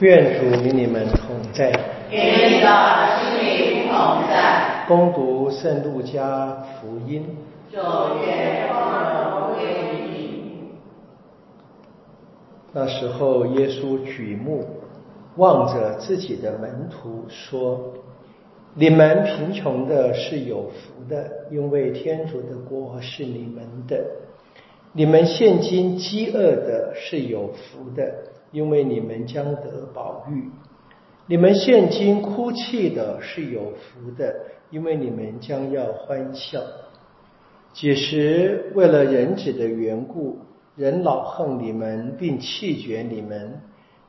愿主与你们同在。与你的心灵同在。攻读圣路加福音。主愿光荣归你。那时候，耶稣举目望着自己的门徒说：“你们贫穷的是有福的，因为天主的国是你们的；你们现今饥饿的是有福的。”因为你们将得宝玉，你们现今哭泣的是有福的，因为你们将要欢笑。几时为了人子的缘故，人老恨你们，并弃绝你们，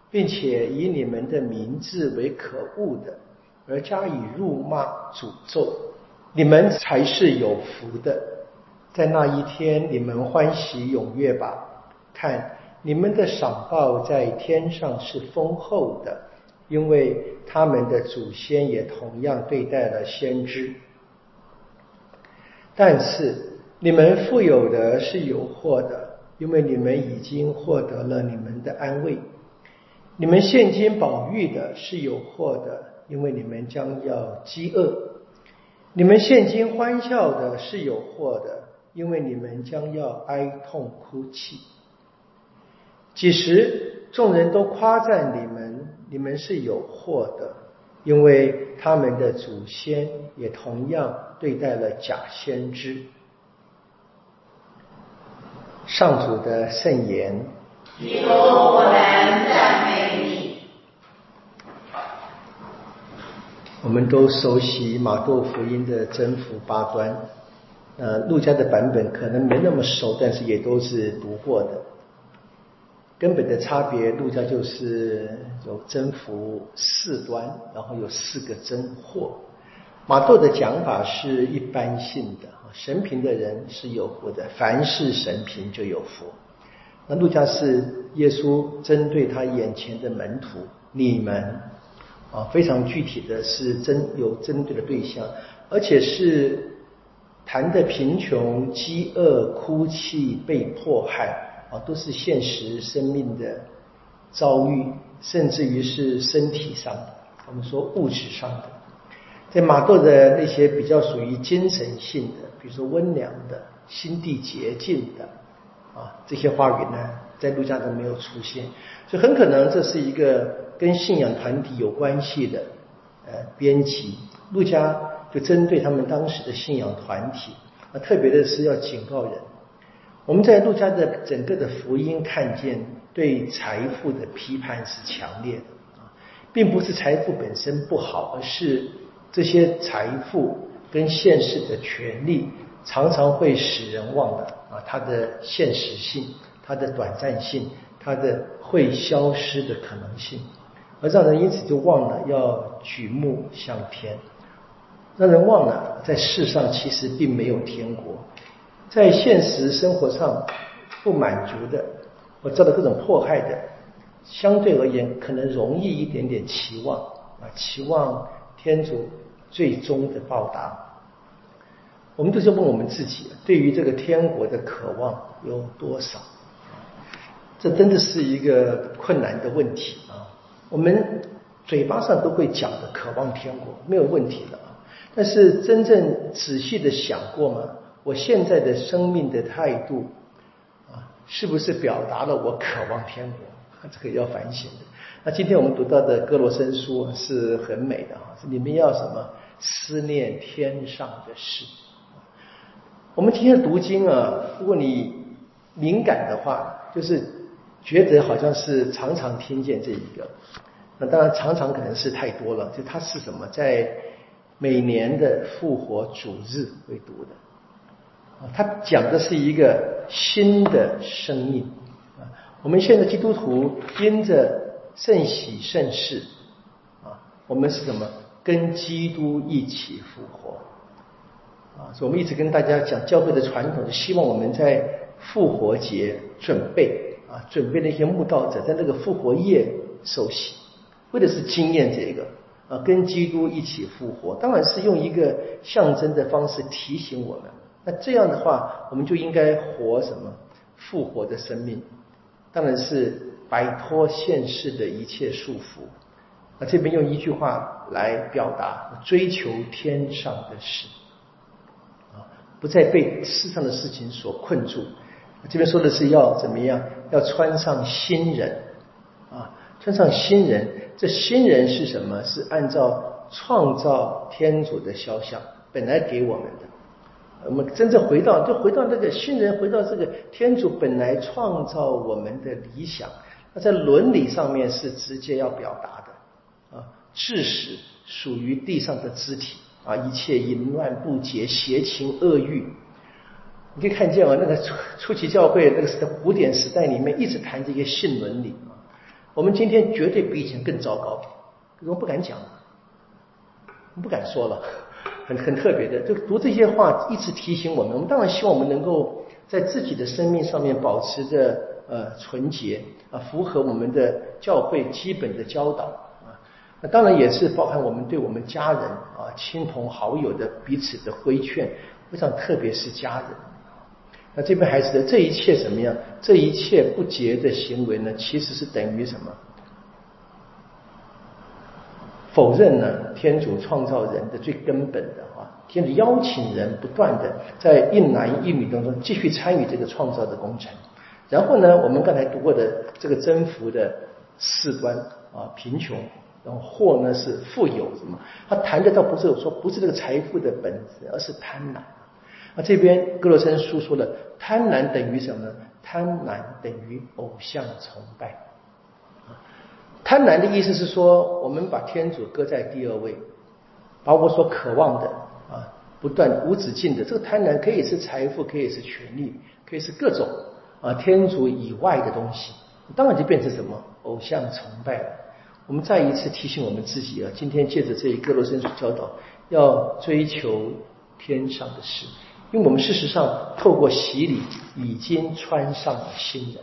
并且以你们的名字为可恶的，而加以辱骂、诅咒，你们才是有福的。在那一天，你们欢喜踊跃吧！看。你们的赏报在天上是丰厚的，因为他们的祖先也同样对待了先知。但是你们富有的是有祸的，因为你们已经获得了你们的安慰；你们现今宝玉的是有祸的，因为你们将要饥饿；你们现今欢笑的是有祸的，因为你们将要哀痛哭泣。几时众人都夸赞你们，你们是有祸的，因为他们的祖先也同样对待了假先知。上主的圣言。基督，我们赞美你。我们都熟悉马窦福音的征服八端，呃，陆家的版本可能没那么熟，但是也都是读过的。根本的差别，路加就是有征服四端，然后有四个真祸。马窦的讲法是一般性的，神平的人是有福的，凡是神平就有福。那路加是耶稣针对他眼前的门徒，你们啊，非常具体的是针有针对的对象，而且是谈的贫穷、饥饿、哭泣、被迫害。啊，都是现实生命的遭遇，甚至于是身体上的，我们说物质上的。在马窦的那些比较属于精神性的，比如说温良的、心地洁净的，啊，这些话语呢，在路加都没有出现，所以很可能这是一个跟信仰团体有关系的呃编辑。路加就针对他们当时的信仰团体，啊，特别的是要警告人。我们在路加的整个的福音看见对财富的批判是强烈的啊，并不是财富本身不好，而是这些财富跟现实的权利常常会使人忘了啊它的现实性、它的短暂性、它的会消失的可能性，而让人因此就忘了要举目向天，让人忘了在世上其实并没有天国。在现实生活上不满足的，或遭到各种迫害的，相对而言可能容易一点点期望啊，期望天主最终的报答。我们都是问我们自己，对于这个天国的渴望有多少？这真的是一个困难的问题啊！我们嘴巴上都会讲的渴望天国，没有问题的啊，但是真正仔细的想过吗？我现在的生命的态度啊，是不是表达了我渴望天国？这个要反省的。那今天我们读到的《哥罗森书》是很美的啊，是你们要什么思念天上的事。我们今天读经啊，如果你敏感的话，就是觉得好像是常常听见这一个。那当然，常常可能是太多了。就它是什么，在每年的复活主日会读的。啊，他讲的是一个新的生命啊。我们现在基督徒因着圣喜圣事啊，我们是什么？跟基督一起复活啊。所以我们一直跟大家讲，教会的传统是希望我们在复活节准备啊，准备那些慕道者在那个复活夜受洗，为的是经验这个啊，跟基督一起复活。当然是用一个象征的方式提醒我们。那这样的话，我们就应该活什么复活的生命？当然是摆脱现世的一切束缚。那这边用一句话来表达：追求天上的事，啊，不再被世上的事情所困住。这边说的是要怎么样？要穿上新人，啊，穿上新人。这新人是什么？是按照创造天主的肖像本来给我们的。我们真正回到，就回到那个新人，回到这个天主本来创造我们的理想。那在伦理上面是直接要表达的啊，致使属于地上的肢体啊，一切淫乱不洁、邪情恶欲。你可以看见啊，那个初初期教会那个是在古典时代里面一直谈这些性伦理啊。我们今天绝对比以前更糟糕，我不敢讲了，我，不敢说了，很很特别的。就读这些话，一直提醒我们。我们当然希望我们能够在自己的生命上面保持着呃纯洁啊，符合我们的教会基本的教导啊。那当然也是包含我们对我们家人啊、亲朋好友的彼此的规劝，非常特别是家人。那这边还是的，这一切怎么样？这一切不洁的行为呢，其实是等于什么？否认呢？天主创造人的最根本的啊，天主邀请人不断的在一男一女当中继续参与这个创造的工程。然后呢，我们刚才读过的这个征服的士官啊，贫穷，然后或呢是富有什么？他谈的倒不是说不是这个财富的本质，而是贪婪。那这边格罗森书说了，贪婪等于什么呢？贪婪等于偶像崇拜。贪婪的意思是说，我们把天主搁在第二位，把我所渴望的啊，不断无止境的这个贪婪，可以是财富，可以是权利，可以是各种啊天主以外的东西，当然就变成什么偶像崇拜了。我们再一次提醒我们自己啊，今天借着这一个罗森书教导，要追求天上的事。因为我们事实上透过洗礼已经穿上了新人。